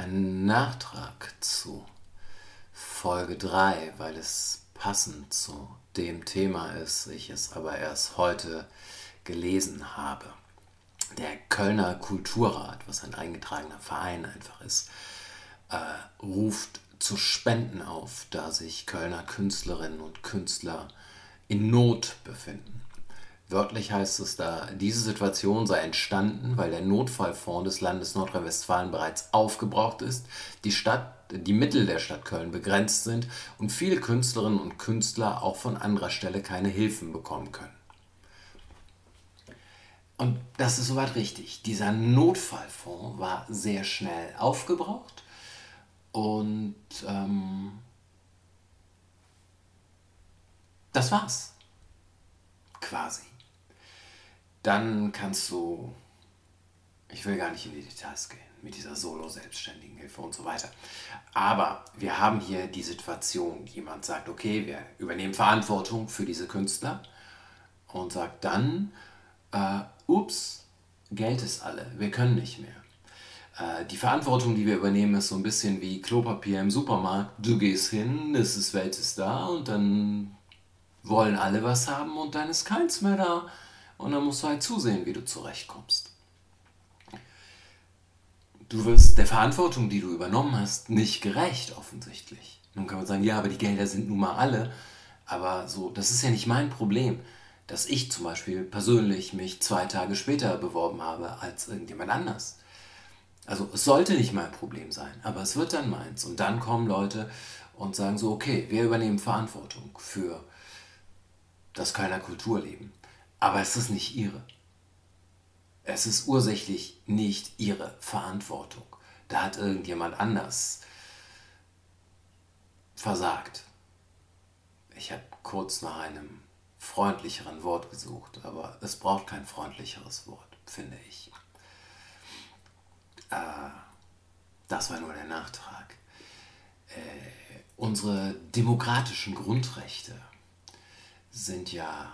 einen Nachtrag zu Folge 3, weil es passend zu dem Thema ist, ich es aber erst heute gelesen habe. Der Kölner Kulturrat, was ein eingetragener Verein einfach ist, äh, ruft zu Spenden auf, da sich Kölner Künstlerinnen und Künstler in Not befinden. Wörtlich heißt es da, diese Situation sei entstanden, weil der Notfallfonds des Landes Nordrhein-Westfalen bereits aufgebraucht ist, die Stadt, die Mittel der Stadt Köln begrenzt sind und viele Künstlerinnen und Künstler auch von anderer Stelle keine Hilfen bekommen können. Und das ist soweit richtig. Dieser Notfallfonds war sehr schnell aufgebraucht und ähm, das war's. Quasi. Dann kannst du, ich will gar nicht in die Details gehen, mit dieser Solo-Selbstständigen Hilfe und so weiter. Aber wir haben hier die Situation, jemand sagt, okay, wir übernehmen Verantwortung für diese Künstler und sagt dann, äh, ups, Geld ist alle, wir können nicht mehr. Äh, die Verantwortung, die wir übernehmen, ist so ein bisschen wie Klopapier im Supermarkt. Du gehst hin, es ist Welt ist da und dann wollen alle was haben und dann ist keins mehr da. Und dann musst du halt zusehen, wie du zurechtkommst. Du wirst der Verantwortung, die du übernommen hast, nicht gerecht, offensichtlich. Nun kann man sagen, ja, aber die Gelder sind nun mal alle. Aber so, das ist ja nicht mein Problem, dass ich zum Beispiel persönlich mich zwei Tage später beworben habe als irgendjemand anders. Also es sollte nicht mein Problem sein, aber es wird dann meins. Und dann kommen Leute und sagen so, okay, wir übernehmen Verantwortung für das Kölner Kulturleben. Aber es ist nicht ihre. Es ist ursächlich nicht ihre Verantwortung. Da hat irgendjemand anders versagt. Ich habe kurz nach einem freundlicheren Wort gesucht, aber es braucht kein freundlicheres Wort, finde ich. Äh, das war nur der Nachtrag. Äh, unsere demokratischen Grundrechte sind ja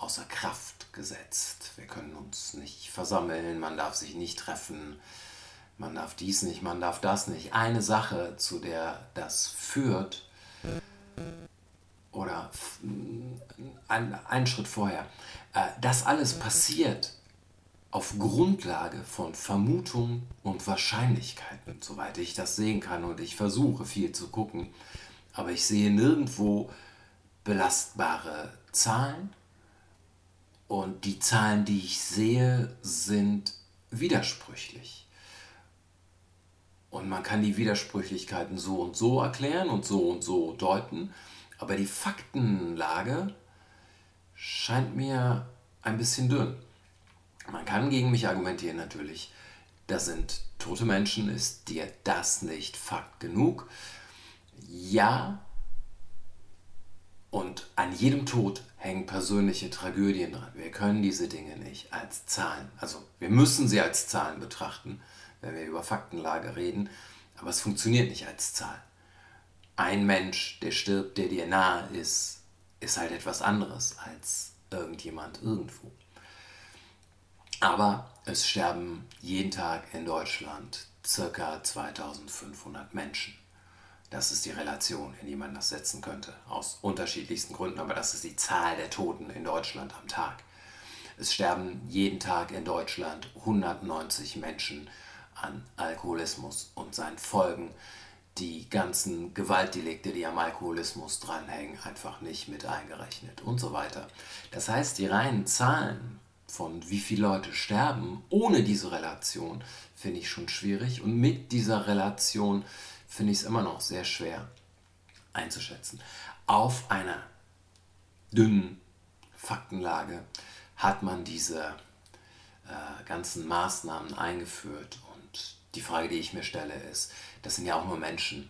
außer Kraft gesetzt. Wir können uns nicht versammeln, man darf sich nicht treffen, man darf dies nicht, man darf das nicht. Eine Sache, zu der das führt, oder ein, einen Schritt vorher, äh, das alles passiert auf Grundlage von Vermutungen und Wahrscheinlichkeiten, soweit ich das sehen kann. Und ich versuche viel zu gucken, aber ich sehe nirgendwo belastbare Zahlen und die Zahlen, die ich sehe, sind widersprüchlich. Und man kann die Widersprüchlichkeiten so und so erklären und so und so deuten, aber die Faktenlage scheint mir ein bisschen dünn. Man kann gegen mich argumentieren natürlich, das sind tote Menschen, ist dir das nicht Fakt genug? Ja, und an jedem Tod hängen persönliche Tragödien dran. Wir können diese Dinge nicht als Zahlen, also wir müssen sie als Zahlen betrachten, wenn wir über Faktenlage reden, aber es funktioniert nicht als Zahl. Ein Mensch, der stirbt, der dir nahe ist, ist halt etwas anderes als irgendjemand irgendwo. Aber es sterben jeden Tag in Deutschland circa 2500 Menschen. Das ist die Relation, in die man das setzen könnte, aus unterschiedlichsten Gründen, aber das ist die Zahl der Toten in Deutschland am Tag. Es sterben jeden Tag in Deutschland 190 Menschen an Alkoholismus und seinen Folgen. Die ganzen Gewaltdelikte, die am Alkoholismus dranhängen, einfach nicht mit eingerechnet und so weiter. Das heißt, die reinen Zahlen von wie viele Leute sterben ohne diese Relation finde ich schon schwierig und mit dieser Relation finde ich es immer noch sehr schwer einzuschätzen. Auf einer dünnen Faktenlage hat man diese äh, ganzen Maßnahmen eingeführt. Und die Frage, die ich mir stelle, ist, das sind ja auch nur Menschen.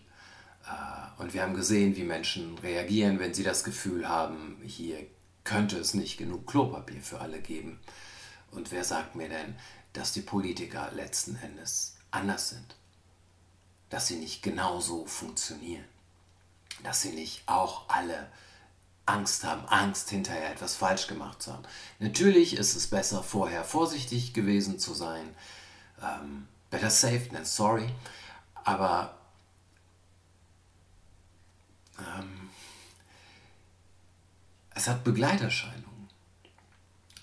Äh, und wir haben gesehen, wie Menschen reagieren, wenn sie das Gefühl haben, hier könnte es nicht genug Klopapier für alle geben. Und wer sagt mir denn, dass die Politiker letzten Endes anders sind? Dass sie nicht genauso funktionieren. Dass sie nicht auch alle Angst haben, Angst hinterher etwas falsch gemacht zu haben. Natürlich ist es besser, vorher vorsichtig gewesen zu sein. Ähm, better safe than sorry. Aber ähm, es hat Begleiterscheinungen.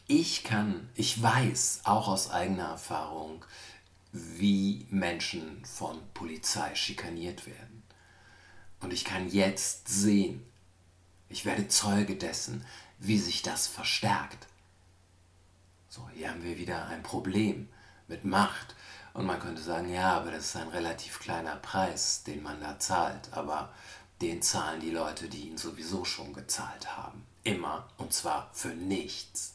Ich kann, ich weiß auch aus eigener Erfahrung, wie Menschen von Polizei schikaniert werden. Und ich kann jetzt sehen, ich werde Zeuge dessen, wie sich das verstärkt. So, hier haben wir wieder ein Problem mit Macht. Und man könnte sagen, ja, aber das ist ein relativ kleiner Preis, den man da zahlt. Aber den zahlen die Leute, die ihn sowieso schon gezahlt haben. Immer. Und zwar für nichts.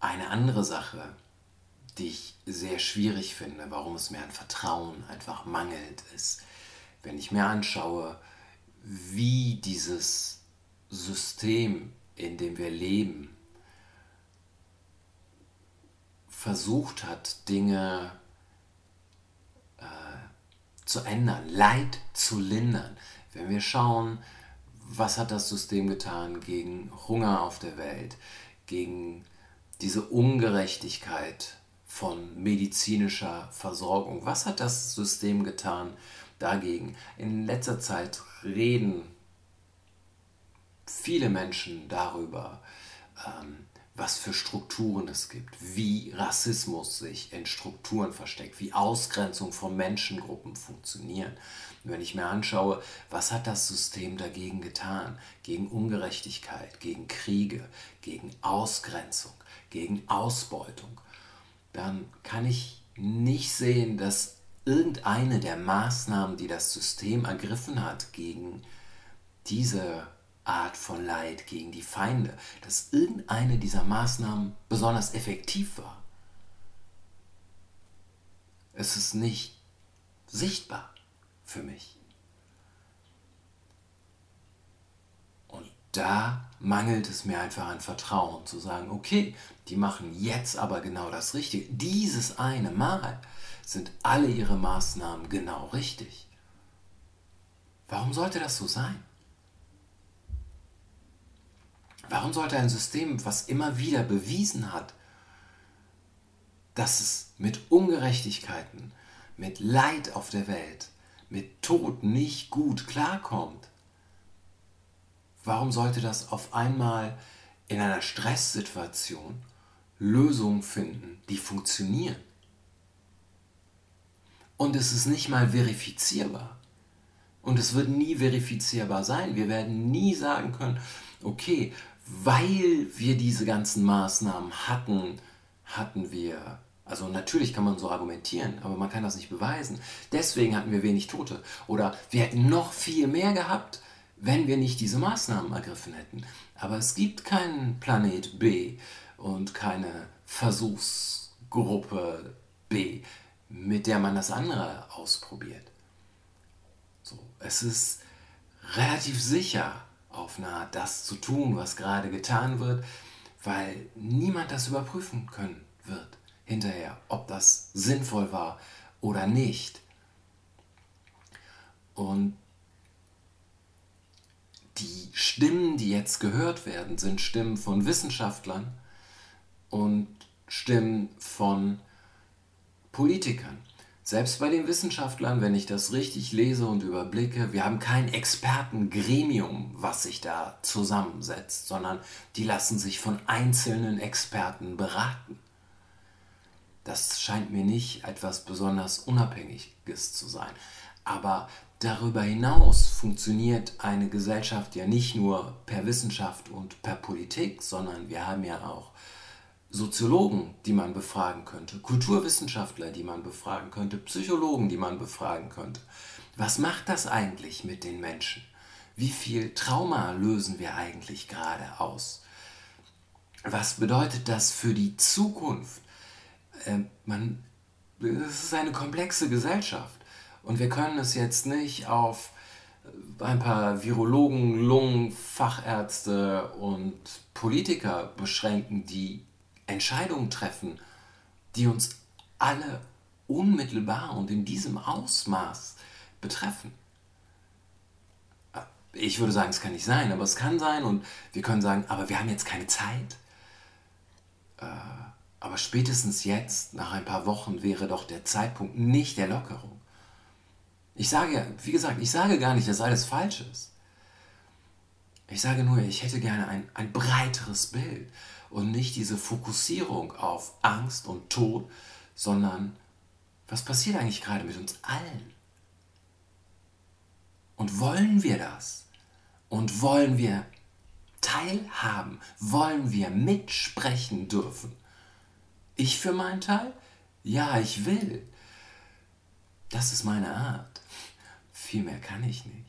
Eine andere Sache, die ich sehr schwierig finde, warum es mir an Vertrauen einfach mangelt, ist, wenn ich mir anschaue, wie dieses System, in dem wir leben, versucht hat, Dinge äh, zu ändern, Leid zu lindern. Wenn wir schauen, was hat das System getan gegen Hunger auf der Welt, gegen diese Ungerechtigkeit von medizinischer Versorgung. Was hat das System getan dagegen? In letzter Zeit reden viele Menschen darüber, ähm, was für Strukturen es gibt, wie Rassismus sich in Strukturen versteckt, wie Ausgrenzung von Menschengruppen funktionieren. Und wenn ich mir anschaue, was hat das System dagegen getan, gegen Ungerechtigkeit, gegen Kriege, gegen Ausgrenzung, gegen Ausbeutung, dann kann ich nicht sehen, dass irgendeine der Maßnahmen, die das System ergriffen hat gegen diese Art von Leid, gegen die Feinde, dass irgendeine dieser Maßnahmen besonders effektiv war. Es ist nicht sichtbar für mich. Und da mangelt es mir einfach an Vertrauen, zu sagen, okay, die machen jetzt aber genau das Richtige. Dieses eine Mal sind alle ihre Maßnahmen genau richtig. Warum sollte das so sein? Warum sollte ein System, was immer wieder bewiesen hat, dass es mit Ungerechtigkeiten, mit Leid auf der Welt, mit Tod nicht gut klarkommt, warum sollte das auf einmal in einer Stresssituation Lösungen finden, die funktionieren? Und es ist nicht mal verifizierbar. Und es wird nie verifizierbar sein. Wir werden nie sagen können, okay, weil wir diese ganzen Maßnahmen hatten, hatten wir, also natürlich kann man so argumentieren, aber man kann das nicht beweisen. Deswegen hatten wir wenig Tote. Oder wir hätten noch viel mehr gehabt, wenn wir nicht diese Maßnahmen ergriffen hätten. Aber es gibt keinen Planet B und keine Versuchsgruppe B, mit der man das andere ausprobiert. So, es ist relativ sicher, auf Art das zu tun, was gerade getan wird, weil niemand das überprüfen können wird hinterher, ob das sinnvoll war oder nicht. Und die Stimmen, die jetzt gehört werden, sind Stimmen von Wissenschaftlern und Stimmen von Politikern. Selbst bei den Wissenschaftlern, wenn ich das richtig lese und überblicke, wir haben kein Expertengremium, was sich da zusammensetzt, sondern die lassen sich von einzelnen Experten beraten. Das scheint mir nicht etwas besonders Unabhängiges zu sein. Aber darüber hinaus funktioniert eine Gesellschaft ja nicht nur per Wissenschaft und per Politik, sondern wir haben ja auch Soziologen, die man befragen könnte, Kulturwissenschaftler, die man befragen könnte, Psychologen, die man befragen könnte. Was macht das eigentlich mit den Menschen? Wie viel Trauma lösen wir eigentlich gerade aus? Was bedeutet das für die Zukunft? Äh, man, es ist eine komplexe Gesellschaft und wir können es jetzt nicht auf ein paar Virologen, Lungen, Fachärzte und Politiker beschränken, die Entscheidungen treffen, die uns alle unmittelbar und in diesem Ausmaß betreffen. Ich würde sagen, es kann nicht sein, aber es kann sein und wir können sagen, aber wir haben jetzt keine Zeit. Aber spätestens jetzt, nach ein paar Wochen, wäre doch der Zeitpunkt nicht der Lockerung. Ich sage ja, wie gesagt, ich sage gar nicht, dass alles falsch ist. Ich sage nur, ich hätte gerne ein, ein breiteres Bild und nicht diese Fokussierung auf Angst und Tod, sondern was passiert eigentlich gerade mit uns allen? Und wollen wir das? Und wollen wir teilhaben? Wollen wir mitsprechen dürfen? Ich für meinen Teil? Ja, ich will. Das ist meine Art. Viel mehr kann ich nicht.